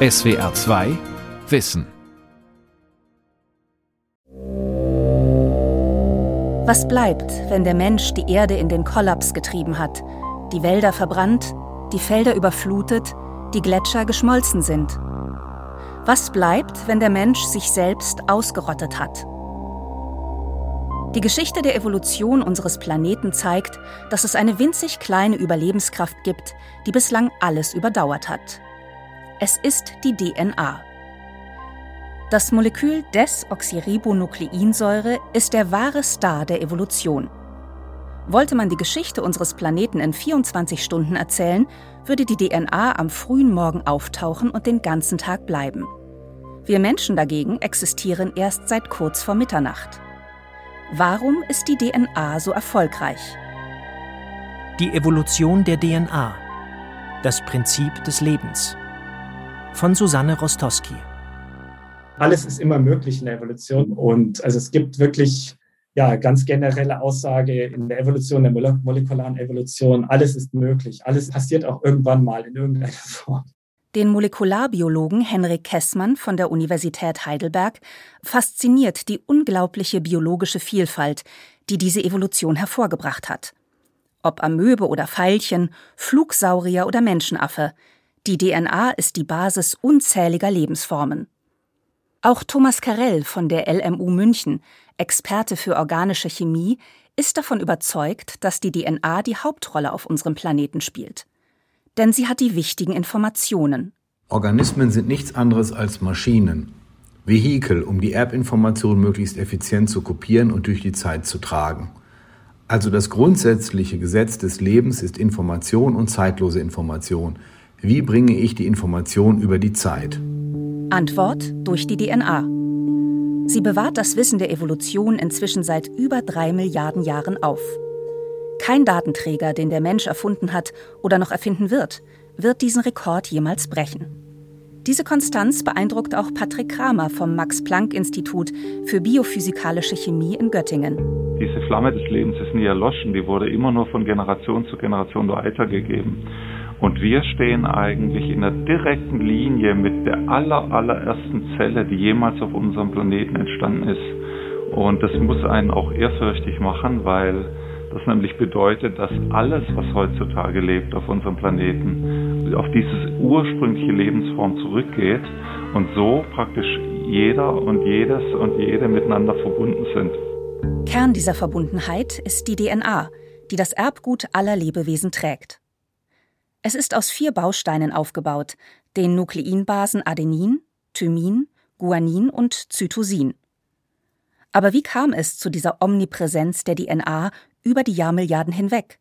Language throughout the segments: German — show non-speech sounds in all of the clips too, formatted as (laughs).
SWR 2 Wissen. Was bleibt, wenn der Mensch die Erde in den Kollaps getrieben hat, die Wälder verbrannt, die Felder überflutet, die Gletscher geschmolzen sind? Was bleibt, wenn der Mensch sich selbst ausgerottet hat? Die Geschichte der Evolution unseres Planeten zeigt, dass es eine winzig kleine Überlebenskraft gibt, die bislang alles überdauert hat. Es ist die DNA. Das Molekül Desoxyribonukleinsäure ist der wahre Star der Evolution. Wollte man die Geschichte unseres Planeten in 24 Stunden erzählen, würde die DNA am frühen Morgen auftauchen und den ganzen Tag bleiben. Wir Menschen dagegen existieren erst seit kurz vor Mitternacht. Warum ist die DNA so erfolgreich? Die Evolution der DNA. Das Prinzip des Lebens. Von Susanne Rostowski. Alles ist immer möglich in der Evolution und also es gibt wirklich ja, ganz generelle Aussage in der Evolution, der molekularen Evolution, alles ist möglich. Alles passiert auch irgendwann mal in irgendeiner (laughs) Form. Den Molekularbiologen Henrik Kessmann von der Universität Heidelberg fasziniert die unglaubliche biologische Vielfalt, die diese Evolution hervorgebracht hat. Ob Amöbe oder Veilchen, Flugsaurier oder Menschenaffe, die DNA ist die Basis unzähliger Lebensformen. Auch Thomas Karell von der LMU München, Experte für organische Chemie, ist davon überzeugt, dass die DNA die Hauptrolle auf unserem Planeten spielt denn sie hat die wichtigen Informationen. Organismen sind nichts anderes als Maschinen, Vehikel, um die Erbinformation möglichst effizient zu kopieren und durch die Zeit zu tragen. Also das grundsätzliche Gesetz des Lebens ist Information und zeitlose Information. Wie bringe ich die Information über die Zeit? Antwort durch die DNA. Sie bewahrt das Wissen der Evolution inzwischen seit über drei Milliarden Jahren auf. Kein Datenträger, den der Mensch erfunden hat oder noch erfinden wird, wird diesen Rekord jemals brechen. Diese Konstanz beeindruckt auch Patrick Kramer vom Max-Planck-Institut für biophysikalische Chemie in Göttingen. Diese Flamme des Lebens ist nie erloschen, die wurde immer nur von Generation zu Generation weitergegeben. Und wir stehen eigentlich in der direkten Linie mit der aller, allerersten Zelle, die jemals auf unserem Planeten entstanden ist. Und das muss einen auch ehrfürchtig machen, weil das nämlich bedeutet, dass alles, was heutzutage lebt auf unserem Planeten, auf diese ursprüngliche Lebensform zurückgeht und so praktisch jeder und jedes und jede miteinander verbunden sind. Kern dieser Verbundenheit ist die DNA, die das Erbgut aller Lebewesen trägt. Es ist aus vier Bausteinen aufgebaut, den Nukleinbasen Adenin, Thymin, Guanin und Zytosin. Aber wie kam es zu dieser Omnipräsenz der DNA über die Jahrmilliarden hinweg.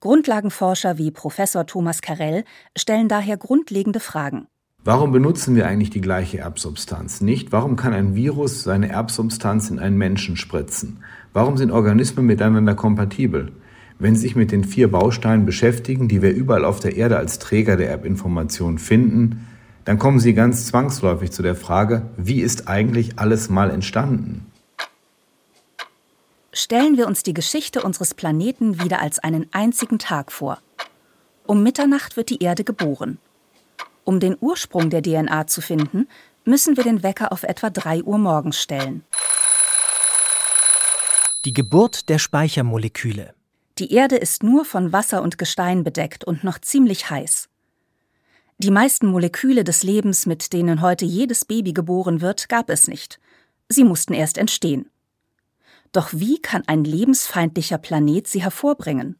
Grundlagenforscher wie Professor Thomas Karell stellen daher grundlegende Fragen. Warum benutzen wir eigentlich die gleiche Erbsubstanz nicht? Warum kann ein Virus seine Erbsubstanz in einen Menschen spritzen? Warum sind Organismen miteinander kompatibel? Wenn Sie sich mit den vier Bausteinen beschäftigen, die wir überall auf der Erde als Träger der Erbinformation finden, dann kommen Sie ganz zwangsläufig zu der Frage, wie ist eigentlich alles mal entstanden? Stellen wir uns die Geschichte unseres Planeten wieder als einen einzigen Tag vor. Um Mitternacht wird die Erde geboren. Um den Ursprung der DNA zu finden, müssen wir den Wecker auf etwa 3 Uhr morgens stellen. Die Geburt der Speichermoleküle. Die Erde ist nur von Wasser und Gestein bedeckt und noch ziemlich heiß. Die meisten Moleküle des Lebens, mit denen heute jedes Baby geboren wird, gab es nicht. Sie mussten erst entstehen. Doch wie kann ein lebensfeindlicher Planet sie hervorbringen?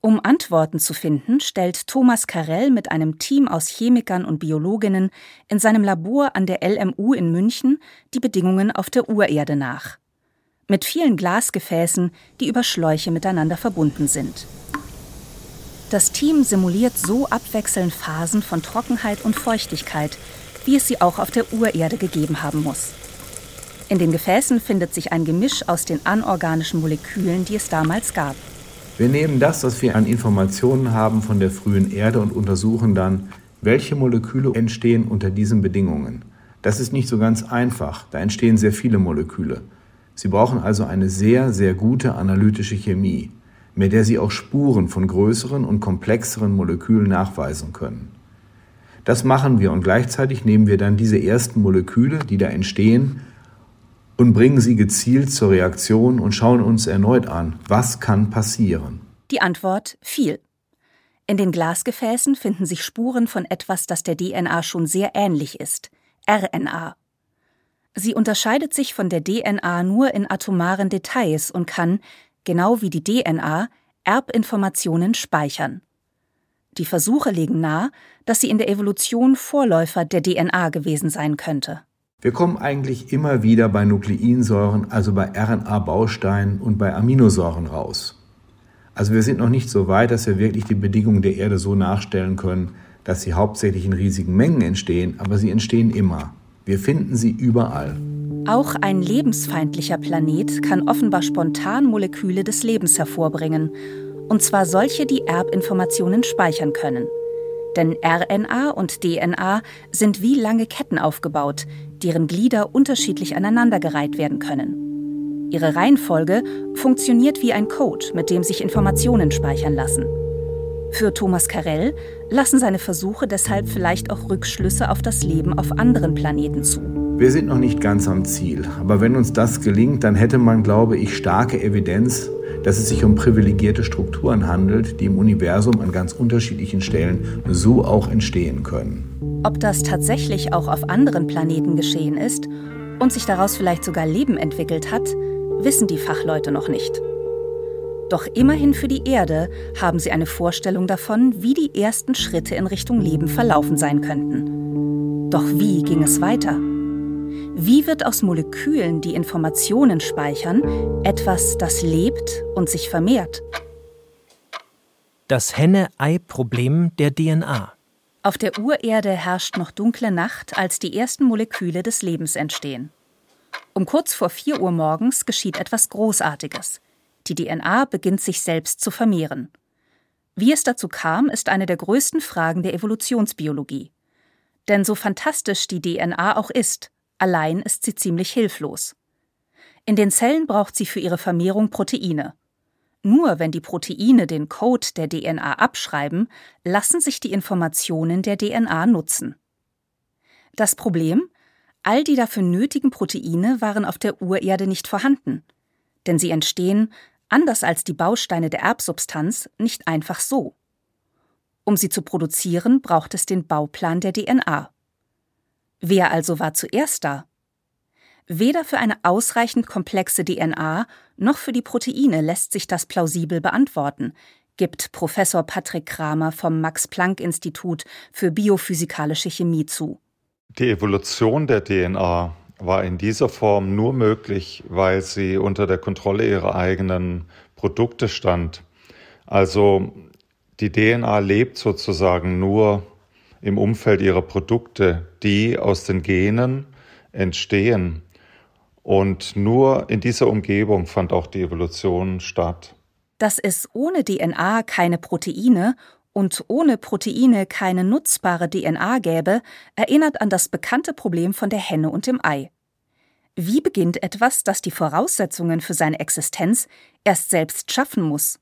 Um Antworten zu finden, stellt Thomas Karell mit einem Team aus Chemikern und Biologinnen in seinem Labor an der LMU in München die Bedingungen auf der Urerde nach. Mit vielen Glasgefäßen, die über Schläuche miteinander verbunden sind. Das Team simuliert so abwechselnd Phasen von Trockenheit und Feuchtigkeit, wie es sie auch auf der Urerde gegeben haben muss. In den Gefäßen findet sich ein Gemisch aus den anorganischen Molekülen, die es damals gab. Wir nehmen das, was wir an Informationen haben von der frühen Erde und untersuchen dann, welche Moleküle entstehen unter diesen Bedingungen. Das ist nicht so ganz einfach, da entstehen sehr viele Moleküle. Sie brauchen also eine sehr, sehr gute analytische Chemie, mit der Sie auch Spuren von größeren und komplexeren Molekülen nachweisen können. Das machen wir und gleichzeitig nehmen wir dann diese ersten Moleküle, die da entstehen, und bringen sie gezielt zur Reaktion und schauen uns erneut an, was kann passieren. Die Antwort viel. In den Glasgefäßen finden sich Spuren von etwas, das der DNA schon sehr ähnlich ist, RNA. Sie unterscheidet sich von der DNA nur in atomaren Details und kann, genau wie die DNA, Erbinformationen speichern. Die Versuche legen nahe, dass sie in der Evolution Vorläufer der DNA gewesen sein könnte. Wir kommen eigentlich immer wieder bei Nukleinsäuren, also bei RNA-Bausteinen und bei Aminosäuren raus. Also wir sind noch nicht so weit, dass wir wirklich die Bedingungen der Erde so nachstellen können, dass sie hauptsächlich in riesigen Mengen entstehen, aber sie entstehen immer. Wir finden sie überall. Auch ein lebensfeindlicher Planet kann offenbar spontan Moleküle des Lebens hervorbringen, und zwar solche, die Erbinformationen speichern können. Denn RNA und DNA sind wie lange Ketten aufgebaut, deren Glieder unterschiedlich aneinandergereiht werden können. Ihre Reihenfolge funktioniert wie ein Code, mit dem sich Informationen speichern lassen. Für Thomas Carell lassen seine Versuche deshalb vielleicht auch Rückschlüsse auf das Leben auf anderen Planeten zu. Wir sind noch nicht ganz am Ziel, aber wenn uns das gelingt, dann hätte man, glaube ich, starke Evidenz, dass es sich um privilegierte Strukturen handelt, die im Universum an ganz unterschiedlichen Stellen so auch entstehen können. Ob das tatsächlich auch auf anderen Planeten geschehen ist und sich daraus vielleicht sogar Leben entwickelt hat, wissen die Fachleute noch nicht. Doch immerhin für die Erde haben sie eine Vorstellung davon, wie die ersten Schritte in Richtung Leben verlaufen sein könnten. Doch wie ging es weiter? Wie wird aus Molekülen, die Informationen speichern, etwas, das lebt und sich vermehrt? Das Henne-Ei-Problem der DNA. Auf der Urerde herrscht noch dunkle Nacht, als die ersten Moleküle des Lebens entstehen. Um kurz vor 4 Uhr morgens geschieht etwas Großartiges. Die DNA beginnt sich selbst zu vermehren. Wie es dazu kam, ist eine der größten Fragen der Evolutionsbiologie. Denn so fantastisch die DNA auch ist, Allein ist sie ziemlich hilflos. In den Zellen braucht sie für ihre Vermehrung Proteine. Nur wenn die Proteine den Code der DNA abschreiben, lassen sich die Informationen der DNA nutzen. Das Problem? All die dafür nötigen Proteine waren auf der Urerde nicht vorhanden. Denn sie entstehen, anders als die Bausteine der Erbsubstanz, nicht einfach so. Um sie zu produzieren, braucht es den Bauplan der DNA. Wer also war zuerst da? Weder für eine ausreichend komplexe DNA noch für die Proteine lässt sich das plausibel beantworten, gibt Professor Patrick Kramer vom Max Planck Institut für biophysikalische Chemie zu. Die Evolution der DNA war in dieser Form nur möglich, weil sie unter der Kontrolle ihrer eigenen Produkte stand. Also die DNA lebt sozusagen nur im Umfeld ihrer Produkte, die aus den Genen entstehen. Und nur in dieser Umgebung fand auch die Evolution statt. Dass es ohne DNA keine Proteine und ohne Proteine keine nutzbare DNA gäbe, erinnert an das bekannte Problem von der Henne und dem Ei. Wie beginnt etwas, das die Voraussetzungen für seine Existenz erst selbst schaffen muss?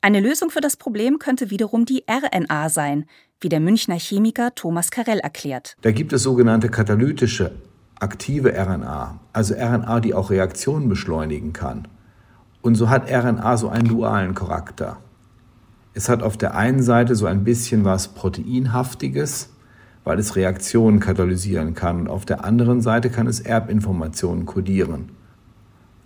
Eine Lösung für das Problem könnte wiederum die RNA sein, wie der Münchner Chemiker Thomas Karell erklärt. Da gibt es sogenannte katalytische aktive RNA, also RNA, die auch Reaktionen beschleunigen kann. Und so hat RNA so einen dualen Charakter. Es hat auf der einen Seite so ein bisschen was Proteinhaftiges, weil es Reaktionen katalysieren kann. Und auf der anderen Seite kann es Erbinformationen kodieren.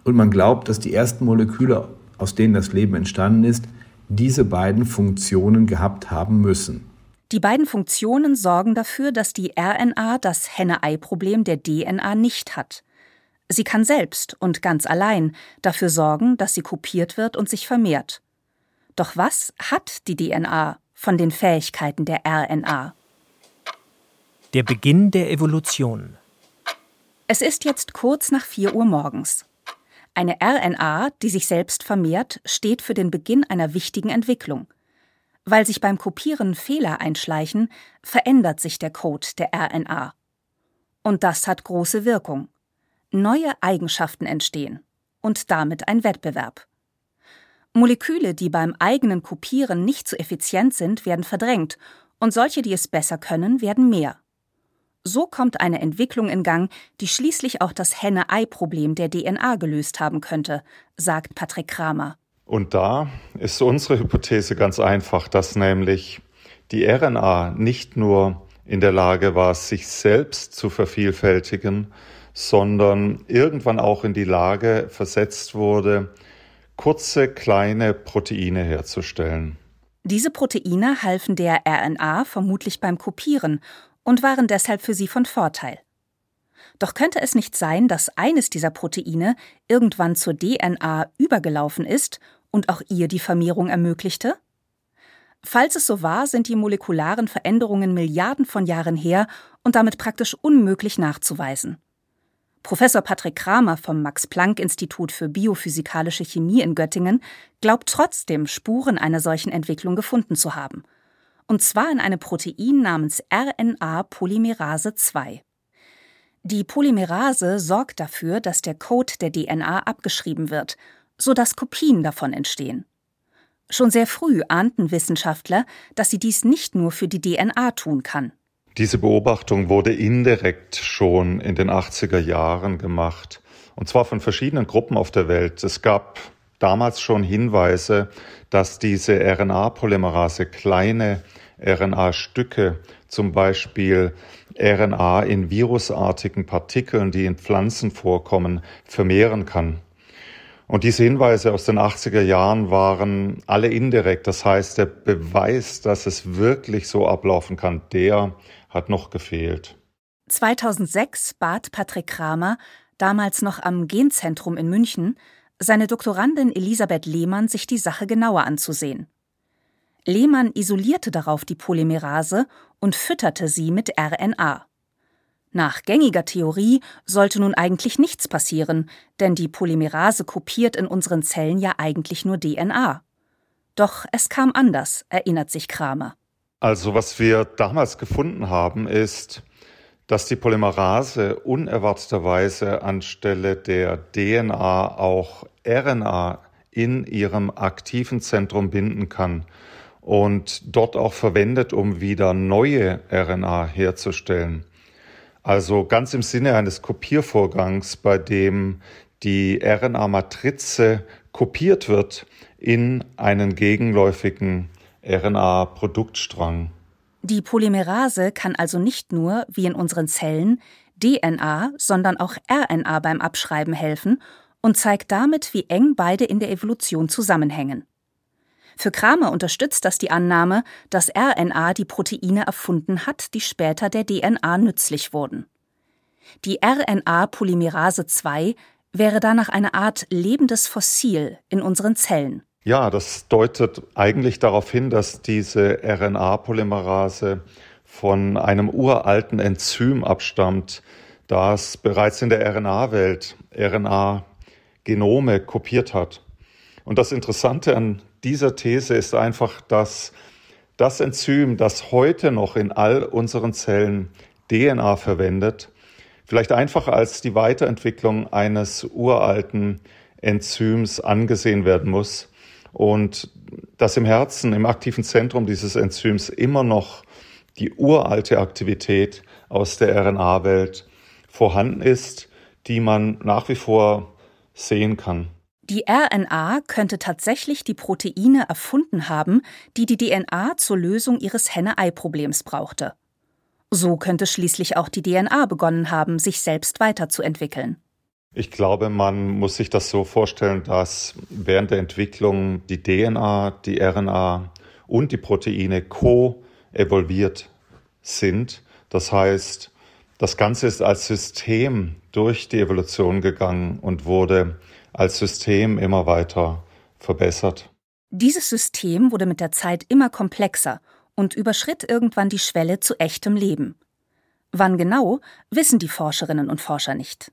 Und man glaubt, dass die ersten Moleküle, aus denen das Leben entstanden ist, diese beiden Funktionen gehabt haben müssen. Die beiden Funktionen sorgen dafür, dass die RNA das Henne-Ei-Problem der DNA nicht hat. Sie kann selbst und ganz allein dafür sorgen, dass sie kopiert wird und sich vermehrt. Doch was hat die DNA von den Fähigkeiten der RNA? Der Beginn der Evolution. Es ist jetzt kurz nach 4 Uhr morgens. Eine RNA, die sich selbst vermehrt, steht für den Beginn einer wichtigen Entwicklung – weil sich beim Kopieren Fehler einschleichen, verändert sich der Code der RNA. Und das hat große Wirkung. Neue Eigenschaften entstehen und damit ein Wettbewerb. Moleküle, die beim eigenen Kopieren nicht so effizient sind, werden verdrängt Und solche, die es besser können, werden mehr. So kommt eine Entwicklung in Gang, die schließlich auch das Henne-Ei-Problem der DNA gelöst haben könnte, sagt Patrick Kramer. Und da ist unsere Hypothese ganz einfach, dass nämlich die RNA nicht nur in der Lage war, sich selbst zu vervielfältigen, sondern irgendwann auch in die Lage versetzt wurde, kurze kleine Proteine herzustellen. Diese Proteine halfen der RNA vermutlich beim Kopieren und waren deshalb für sie von Vorteil. Doch könnte es nicht sein, dass eines dieser Proteine irgendwann zur DNA übergelaufen ist und auch ihr die Vermehrung ermöglichte? Falls es so war, sind die molekularen Veränderungen Milliarden von Jahren her und damit praktisch unmöglich nachzuweisen. Professor Patrick Kramer vom Max-Planck-Institut für biophysikalische Chemie in Göttingen glaubt trotzdem, Spuren einer solchen Entwicklung gefunden zu haben. Und zwar in einem Protein namens RNA-Polymerase 2. Die Polymerase sorgt dafür, dass der Code der DNA abgeschrieben wird, sodass Kopien davon entstehen. Schon sehr früh ahnten Wissenschaftler, dass sie dies nicht nur für die DNA tun kann. Diese Beobachtung wurde indirekt schon in den 80er Jahren gemacht, und zwar von verschiedenen Gruppen auf der Welt. Es gab damals schon Hinweise, dass diese RNA-Polymerase kleine RNA-Stücke, zum Beispiel RNA in virusartigen Partikeln, die in Pflanzen vorkommen, vermehren kann. Und diese Hinweise aus den 80er Jahren waren alle indirekt. Das heißt, der Beweis, dass es wirklich so ablaufen kann, der hat noch gefehlt. 2006 bat Patrick Kramer, damals noch am Genzentrum in München, seine Doktorandin Elisabeth Lehmann sich die Sache genauer anzusehen. Lehmann isolierte darauf die Polymerase und fütterte sie mit RNA. Nach gängiger Theorie sollte nun eigentlich nichts passieren, denn die Polymerase kopiert in unseren Zellen ja eigentlich nur DNA. Doch es kam anders, erinnert sich Kramer. Also was wir damals gefunden haben, ist, dass die Polymerase unerwarteterweise anstelle der DNA auch RNA in ihrem aktiven Zentrum binden kann und dort auch verwendet, um wieder neue RNA herzustellen. Also ganz im Sinne eines Kopiervorgangs, bei dem die RNA-Matrize kopiert wird in einen gegenläufigen RNA-Produktstrang. Die Polymerase kann also nicht nur, wie in unseren Zellen, DNA, sondern auch RNA beim Abschreiben helfen und zeigt damit, wie eng beide in der Evolution zusammenhängen. Für Kramer unterstützt das die Annahme, dass RNA die Proteine erfunden hat, die später der DNA nützlich wurden. Die RNA-Polymerase 2 wäre danach eine Art lebendes Fossil in unseren Zellen. Ja, das deutet eigentlich darauf hin, dass diese RNA-Polymerase von einem uralten Enzym abstammt, das bereits in der RNA-Welt RNA-Genome kopiert hat. Und das Interessante an dieser These ist einfach, dass das Enzym, das heute noch in all unseren Zellen DNA verwendet, vielleicht einfach als die Weiterentwicklung eines uralten Enzyms angesehen werden muss und dass im Herzen, im aktiven Zentrum dieses Enzyms immer noch die uralte Aktivität aus der RNA-Welt vorhanden ist, die man nach wie vor sehen kann. Die RNA könnte tatsächlich die Proteine erfunden haben, die die DNA zur Lösung ihres Henne-Ei-Problems brauchte. So könnte schließlich auch die DNA begonnen haben, sich selbst weiterzuentwickeln. Ich glaube, man muss sich das so vorstellen, dass während der Entwicklung die DNA, die RNA und die Proteine co-evolviert sind. Das heißt, das Ganze ist als System durch die Evolution gegangen und wurde als System immer weiter verbessert. Dieses System wurde mit der Zeit immer komplexer und überschritt irgendwann die Schwelle zu echtem Leben. Wann genau, wissen die Forscherinnen und Forscher nicht.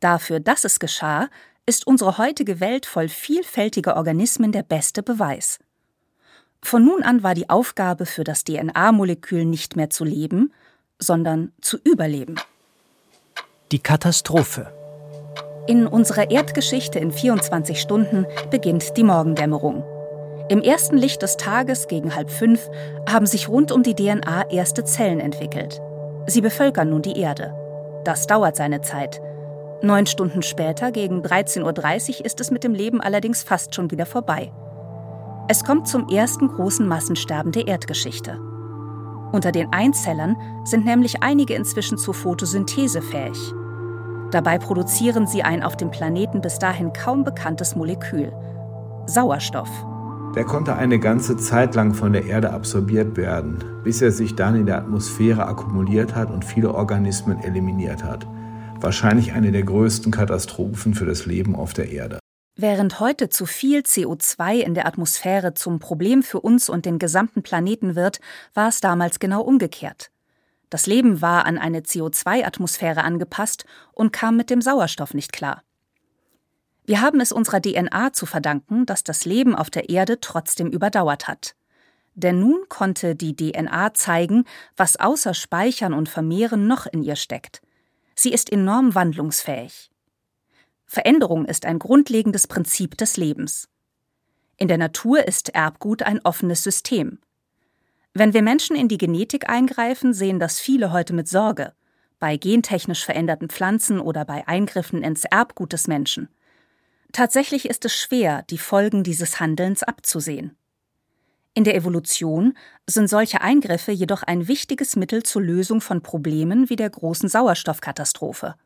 Dafür, dass es geschah, ist unsere heutige Welt voll vielfältiger Organismen der beste Beweis. Von nun an war die Aufgabe für das DNA-Molekül nicht mehr zu leben, sondern zu überleben. Die Katastrophe. In unserer Erdgeschichte in 24 Stunden beginnt die Morgendämmerung. Im ersten Licht des Tages gegen halb fünf haben sich rund um die DNA erste Zellen entwickelt. Sie bevölkern nun die Erde. Das dauert seine Zeit. Neun Stunden später, gegen 13.30 Uhr, ist es mit dem Leben allerdings fast schon wieder vorbei. Es kommt zum ersten großen Massensterben der Erdgeschichte. Unter den Einzellern sind nämlich einige inzwischen zur Photosynthese fähig. Dabei produzieren sie ein auf dem Planeten bis dahin kaum bekanntes Molekül Sauerstoff. Der konnte eine ganze Zeit lang von der Erde absorbiert werden, bis er sich dann in der Atmosphäre akkumuliert hat und viele Organismen eliminiert hat. Wahrscheinlich eine der größten Katastrophen für das Leben auf der Erde. Während heute zu viel CO2 in der Atmosphäre zum Problem für uns und den gesamten Planeten wird, war es damals genau umgekehrt. Das Leben war an eine CO2-Atmosphäre angepasst und kam mit dem Sauerstoff nicht klar. Wir haben es unserer DNA zu verdanken, dass das Leben auf der Erde trotzdem überdauert hat. Denn nun konnte die DNA zeigen, was außer Speichern und Vermehren noch in ihr steckt. Sie ist enorm wandlungsfähig. Veränderung ist ein grundlegendes Prinzip des Lebens. In der Natur ist Erbgut ein offenes System. Wenn wir Menschen in die Genetik eingreifen, sehen das viele heute mit Sorge, bei gentechnisch veränderten Pflanzen oder bei Eingriffen ins Erbgut des Menschen. Tatsächlich ist es schwer, die Folgen dieses Handelns abzusehen. In der Evolution sind solche Eingriffe jedoch ein wichtiges Mittel zur Lösung von Problemen wie der großen Sauerstoffkatastrophe.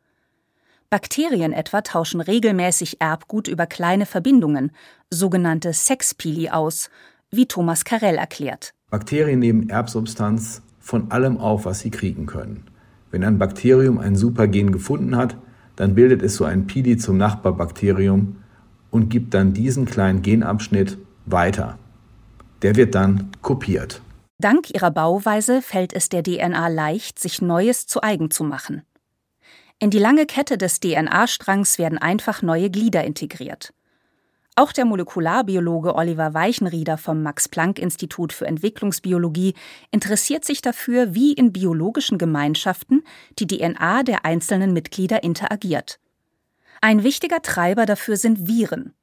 Bakterien etwa tauschen regelmäßig Erbgut über kleine Verbindungen, sogenannte Sexpili, aus, wie Thomas Carell erklärt. Bakterien nehmen Erbsubstanz von allem auf, was sie kriegen können. Wenn ein Bakterium ein Supergen gefunden hat, dann bildet es so ein Pili zum Nachbarbakterium und gibt dann diesen kleinen Genabschnitt weiter. Der wird dann kopiert. Dank ihrer Bauweise fällt es der DNA leicht, sich Neues zu eigen zu machen. In die lange Kette des DNA-Strangs werden einfach neue Glieder integriert. Auch der Molekularbiologe Oliver Weichenrieder vom Max-Planck-Institut für Entwicklungsbiologie interessiert sich dafür, wie in biologischen Gemeinschaften die DNA der einzelnen Mitglieder interagiert. Ein wichtiger Treiber dafür sind Viren.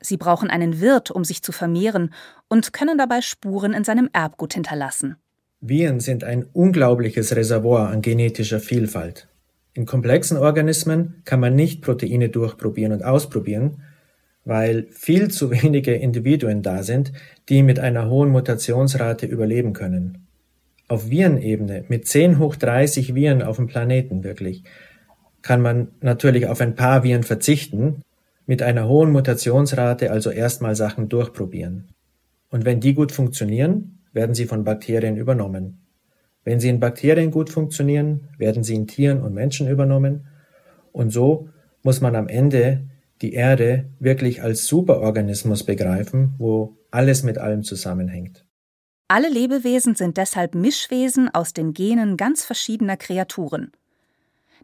Sie brauchen einen Wirt, um sich zu vermehren und können dabei Spuren in seinem Erbgut hinterlassen. Viren sind ein unglaubliches Reservoir an genetischer Vielfalt. In komplexen Organismen kann man nicht Proteine durchprobieren und ausprobieren, weil viel zu wenige Individuen da sind, die mit einer hohen Mutationsrate überleben können. Auf Virenebene, mit 10 hoch 30 Viren auf dem Planeten wirklich, kann man natürlich auf ein paar Viren verzichten, mit einer hohen Mutationsrate also erstmal Sachen durchprobieren. Und wenn die gut funktionieren, werden sie von Bakterien übernommen. Wenn sie in Bakterien gut funktionieren, werden sie in Tieren und Menschen übernommen. Und so muss man am Ende die Erde wirklich als Superorganismus begreifen, wo alles mit allem zusammenhängt. Alle Lebewesen sind deshalb Mischwesen aus den Genen ganz verschiedener Kreaturen.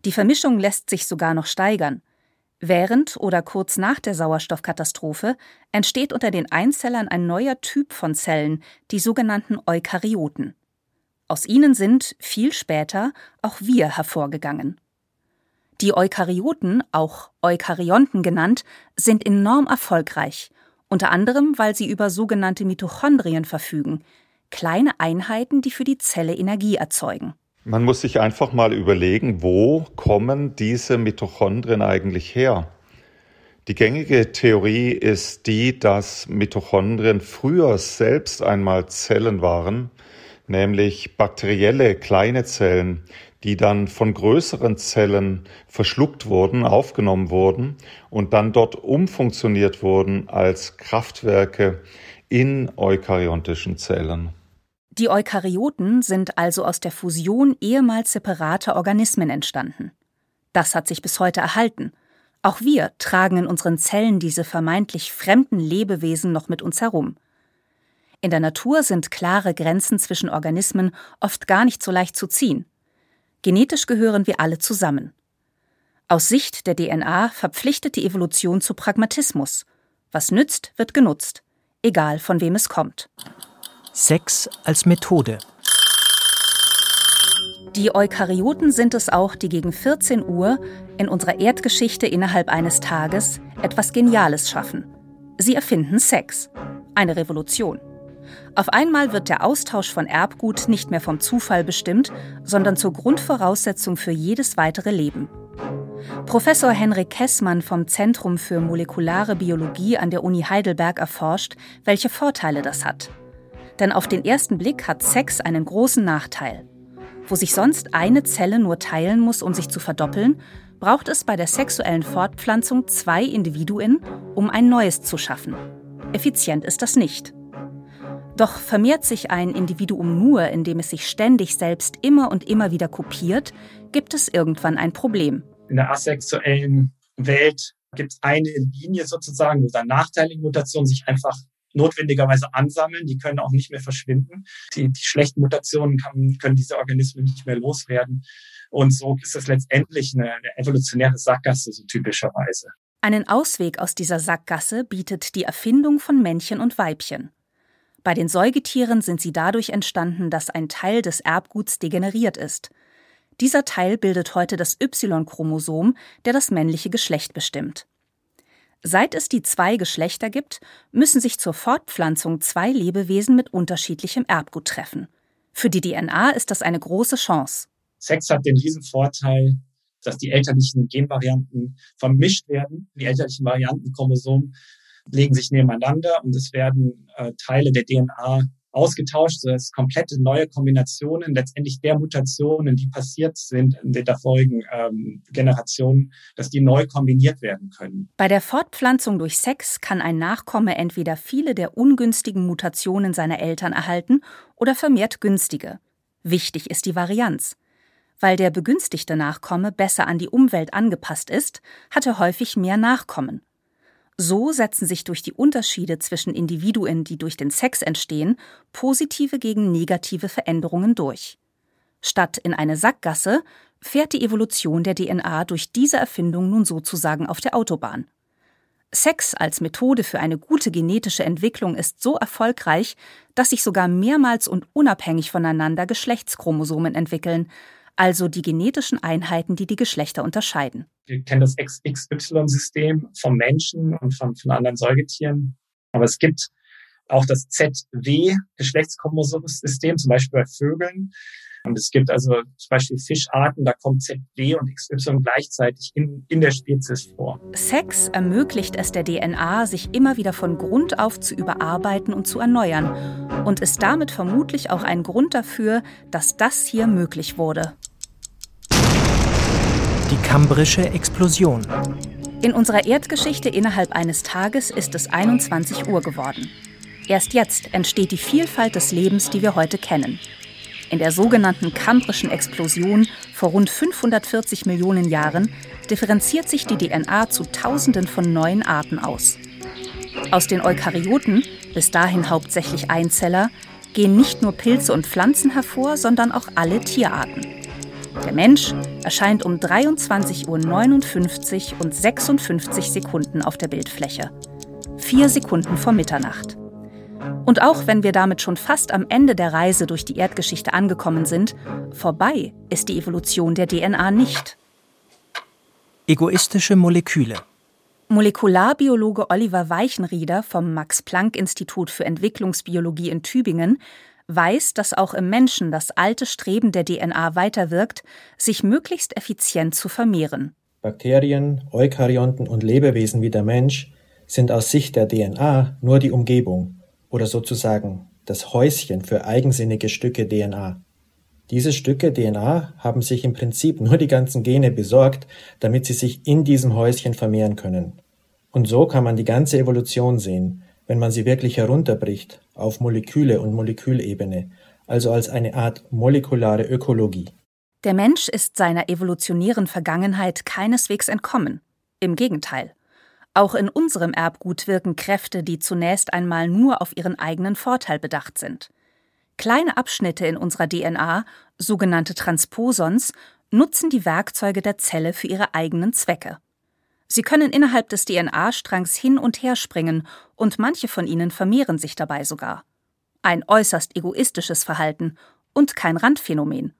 Die Vermischung lässt sich sogar noch steigern. Während oder kurz nach der Sauerstoffkatastrophe entsteht unter den Einzellern ein neuer Typ von Zellen, die sogenannten Eukaryoten. Aus ihnen sind, viel später, auch wir hervorgegangen. Die Eukaryoten, auch Eukaryonten genannt, sind enorm erfolgreich, unter anderem, weil sie über sogenannte Mitochondrien verfügen, kleine Einheiten, die für die Zelle Energie erzeugen. Man muss sich einfach mal überlegen, wo kommen diese Mitochondrien eigentlich her? Die gängige Theorie ist die, dass Mitochondrien früher selbst einmal Zellen waren, nämlich bakterielle kleine Zellen, die dann von größeren Zellen verschluckt wurden, aufgenommen wurden und dann dort umfunktioniert wurden als Kraftwerke in eukaryontischen Zellen. Die Eukaryoten sind also aus der Fusion ehemals separater Organismen entstanden. Das hat sich bis heute erhalten. Auch wir tragen in unseren Zellen diese vermeintlich fremden Lebewesen noch mit uns herum. In der Natur sind klare Grenzen zwischen Organismen oft gar nicht so leicht zu ziehen. Genetisch gehören wir alle zusammen. Aus Sicht der DNA verpflichtet die Evolution zu Pragmatismus. Was nützt, wird genutzt, egal von wem es kommt. Sex als Methode. Die Eukaryoten sind es auch, die gegen 14 Uhr in unserer Erdgeschichte innerhalb eines Tages etwas Geniales schaffen. Sie erfinden Sex Eine Revolution. Auf einmal wird der Austausch von Erbgut nicht mehr vom Zufall bestimmt, sondern zur Grundvoraussetzung für jedes weitere Leben. Professor Henrik Kessmann vom Zentrum für molekulare Biologie an der Uni Heidelberg erforscht, welche Vorteile das hat. Denn auf den ersten Blick hat Sex einen großen Nachteil. Wo sich sonst eine Zelle nur teilen muss, um sich zu verdoppeln, braucht es bei der sexuellen Fortpflanzung zwei Individuen, um ein neues zu schaffen. Effizient ist das nicht. Doch vermehrt sich ein Individuum nur, indem es sich ständig selbst immer und immer wieder kopiert, gibt es irgendwann ein Problem. In der asexuellen Welt gibt es eine Linie sozusagen, wo dann nachteilige Mutationen sich einfach notwendigerweise ansammeln. Die können auch nicht mehr verschwinden. Die, die schlechten Mutationen kann, können diese Organismen nicht mehr loswerden. Und so ist es letztendlich eine, eine evolutionäre Sackgasse, so typischerweise. Einen Ausweg aus dieser Sackgasse bietet die Erfindung von Männchen und Weibchen. Bei den Säugetieren sind sie dadurch entstanden, dass ein Teil des Erbguts degeneriert ist. Dieser Teil bildet heute das Y-Chromosom, der das männliche Geschlecht bestimmt. Seit es die zwei Geschlechter gibt, müssen sich zur Fortpflanzung zwei Lebewesen mit unterschiedlichem Erbgut treffen. Für die DNA ist das eine große Chance. Sex hat den riesen Vorteil, dass die elterlichen Genvarianten vermischt werden. Die elterlichen Variantenchromosomen legen sich nebeneinander und es werden äh, Teile der DNA ausgetauscht, sodass komplette neue Kombinationen letztendlich der Mutationen, die passiert sind in den vorigen ähm, Generationen, dass die neu kombiniert werden können. Bei der Fortpflanzung durch Sex kann ein Nachkomme entweder viele der ungünstigen Mutationen seiner Eltern erhalten oder vermehrt günstige. Wichtig ist die Varianz. Weil der begünstigte Nachkomme besser an die Umwelt angepasst ist, hat er häufig mehr Nachkommen. So setzen sich durch die Unterschiede zwischen Individuen, die durch den Sex entstehen, positive gegen negative Veränderungen durch. Statt in eine Sackgasse fährt die Evolution der DNA durch diese Erfindung nun sozusagen auf der Autobahn. Sex als Methode für eine gute genetische Entwicklung ist so erfolgreich, dass sich sogar mehrmals und unabhängig voneinander Geschlechtschromosomen entwickeln, also die genetischen Einheiten, die die Geschlechter unterscheiden. Wir kennen das XY-System vom Menschen und von, von anderen Säugetieren. Aber es gibt auch das ZW-Geschlechtschromosomsystem, zum Beispiel bei Vögeln. Und es gibt also zum Beispiel Fischarten, da kommt ZW und XY gleichzeitig in, in der Spezies vor. Sex ermöglicht es der DNA, sich immer wieder von Grund auf zu überarbeiten und zu erneuern und ist damit vermutlich auch ein Grund dafür, dass das hier möglich wurde. Die kambrische Explosion. In unserer Erdgeschichte innerhalb eines Tages ist es 21 Uhr geworden. Erst jetzt entsteht die Vielfalt des Lebens, die wir heute kennen. In der sogenannten kambrischen Explosion vor rund 540 Millionen Jahren differenziert sich die DNA zu Tausenden von neuen Arten aus. Aus den Eukaryoten, bis dahin hauptsächlich Einzeller, gehen nicht nur Pilze und Pflanzen hervor, sondern auch alle Tierarten. Der Mensch erscheint um 23.59 Uhr und 56 Sekunden auf der Bildfläche. Vier Sekunden vor Mitternacht. Und auch wenn wir damit schon fast am Ende der Reise durch die Erdgeschichte angekommen sind, vorbei ist die Evolution der DNA nicht. Egoistische Moleküle. Molekularbiologe Oliver Weichenrieder vom Max-Planck-Institut für Entwicklungsbiologie in Tübingen weiß, dass auch im Menschen das alte Streben der DNA weiterwirkt, sich möglichst effizient zu vermehren. Bakterien, Eukaryonten und Lebewesen wie der Mensch sind aus Sicht der DNA nur die Umgebung oder sozusagen das Häuschen für eigensinnige Stücke DNA. Diese Stücke DNA haben sich im Prinzip nur die ganzen Gene besorgt, damit sie sich in diesem Häuschen vermehren können. Und so kann man die ganze Evolution sehen, wenn man sie wirklich herunterbricht auf Moleküle und Molekülebene, also als eine Art molekulare Ökologie. Der Mensch ist seiner evolutionären Vergangenheit keineswegs entkommen. Im Gegenteil. Auch in unserem Erbgut wirken Kräfte, die zunächst einmal nur auf ihren eigenen Vorteil bedacht sind. Kleine Abschnitte in unserer DNA, sogenannte Transposons, nutzen die Werkzeuge der Zelle für ihre eigenen Zwecke. Sie können innerhalb des DNA-Strangs hin und her springen und manche von ihnen vermehren sich dabei sogar. Ein äußerst egoistisches Verhalten und kein Randphänomen.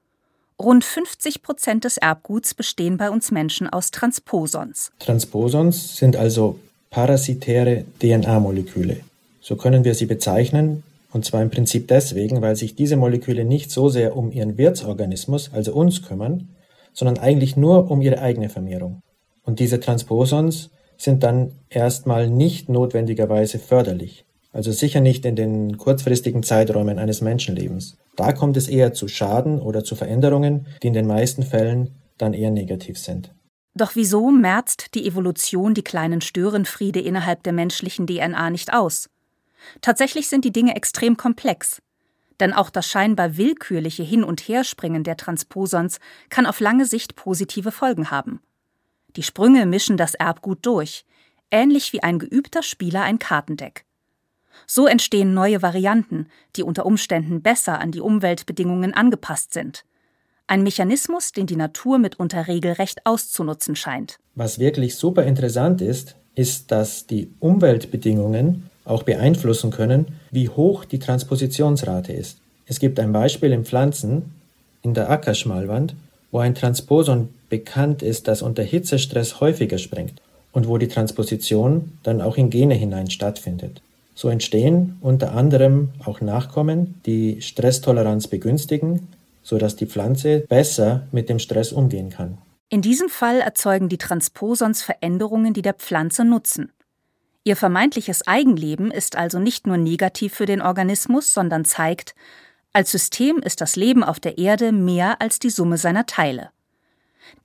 Rund 50 Prozent des Erbguts bestehen bei uns Menschen aus Transposons. Transposons sind also parasitäre DNA-Moleküle. So können wir sie bezeichnen, und zwar im Prinzip deswegen, weil sich diese Moleküle nicht so sehr um ihren Wirtsorganismus, also uns, kümmern, sondern eigentlich nur um ihre eigene Vermehrung. Und diese Transposons sind dann erstmal nicht notwendigerweise förderlich, also sicher nicht in den kurzfristigen Zeiträumen eines Menschenlebens. Da kommt es eher zu Schaden oder zu Veränderungen, die in den meisten Fällen dann eher negativ sind. Doch wieso merzt die Evolution die kleinen Störenfriede innerhalb der menschlichen DNA nicht aus? Tatsächlich sind die Dinge extrem komplex. Denn auch das scheinbar willkürliche Hin- und Herspringen der Transposons kann auf lange Sicht positive Folgen haben. Die Sprünge mischen das Erbgut durch, ähnlich wie ein geübter Spieler ein Kartendeck. So entstehen neue Varianten, die unter Umständen besser an die Umweltbedingungen angepasst sind. Ein Mechanismus, den die Natur mitunter regelrecht auszunutzen scheint. Was wirklich super interessant ist, ist, dass die Umweltbedingungen auch beeinflussen können, wie hoch die Transpositionsrate ist. Es gibt ein Beispiel in Pflanzen, in der Ackerschmalwand, wo ein Transposon bekannt ist, das unter Hitzestress häufiger springt und wo die Transposition dann auch in Gene hinein stattfindet. So entstehen unter anderem auch Nachkommen, die Stresstoleranz begünstigen, sodass die Pflanze besser mit dem Stress umgehen kann. In diesem Fall erzeugen die Transposons Veränderungen, die der Pflanze nutzen. Ihr vermeintliches Eigenleben ist also nicht nur negativ für den Organismus, sondern zeigt, als System ist das Leben auf der Erde mehr als die Summe seiner Teile.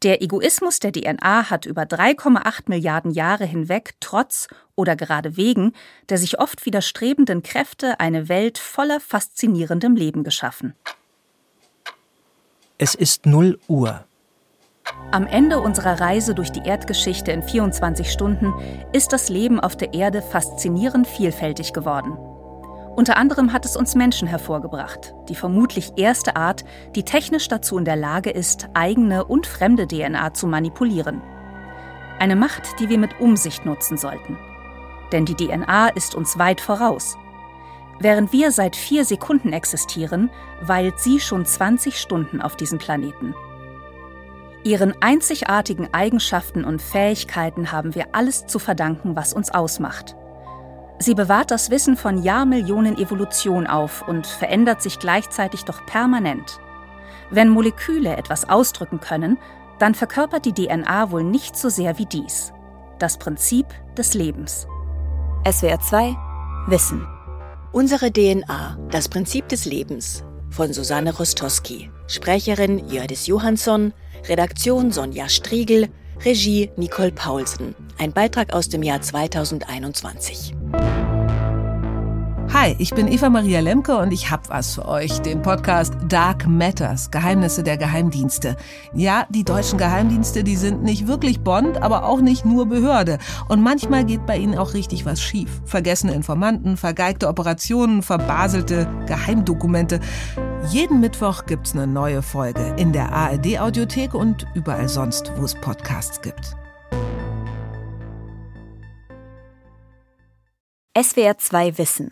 Der Egoismus der DNA hat über 3,8 Milliarden Jahre hinweg trotz oder gerade wegen der sich oft widerstrebenden Kräfte eine Welt voller faszinierendem Leben geschaffen. Es ist 0 Uhr. Am Ende unserer Reise durch die Erdgeschichte in 24 Stunden ist das Leben auf der Erde faszinierend vielfältig geworden. Unter anderem hat es uns Menschen hervorgebracht, die vermutlich erste Art, die technisch dazu in der Lage ist, eigene und fremde DNA zu manipulieren. Eine Macht, die wir mit Umsicht nutzen sollten. Denn die DNA ist uns weit voraus. Während wir seit vier Sekunden existieren, weilt sie schon 20 Stunden auf diesem Planeten. Ihren einzigartigen Eigenschaften und Fähigkeiten haben wir alles zu verdanken, was uns ausmacht. Sie bewahrt das Wissen von Jahrmillionen Evolution auf und verändert sich gleichzeitig doch permanent. Wenn Moleküle etwas ausdrücken können, dann verkörpert die DNA wohl nicht so sehr wie dies. Das Prinzip des Lebens. SWR 2 Wissen. Unsere DNA, das Prinzip des Lebens. Von Susanne Rostowski. Sprecherin Jördis Johansson. Redaktion Sonja Striegel, Regie Nicole Paulsen. Ein Beitrag aus dem Jahr 2021. Hi, ich bin Eva Maria Lemke und ich hab was für euch, den Podcast Dark Matters, Geheimnisse der Geheimdienste. Ja, die deutschen Geheimdienste, die sind nicht wirklich Bond, aber auch nicht nur Behörde. Und manchmal geht bei ihnen auch richtig was schief. Vergessene Informanten, vergeigte Operationen, verbaselte Geheimdokumente. Jeden Mittwoch gibt's eine neue Folge in der ARD Audiothek und überall sonst, wo es Podcasts gibt. SWR 2 Wissen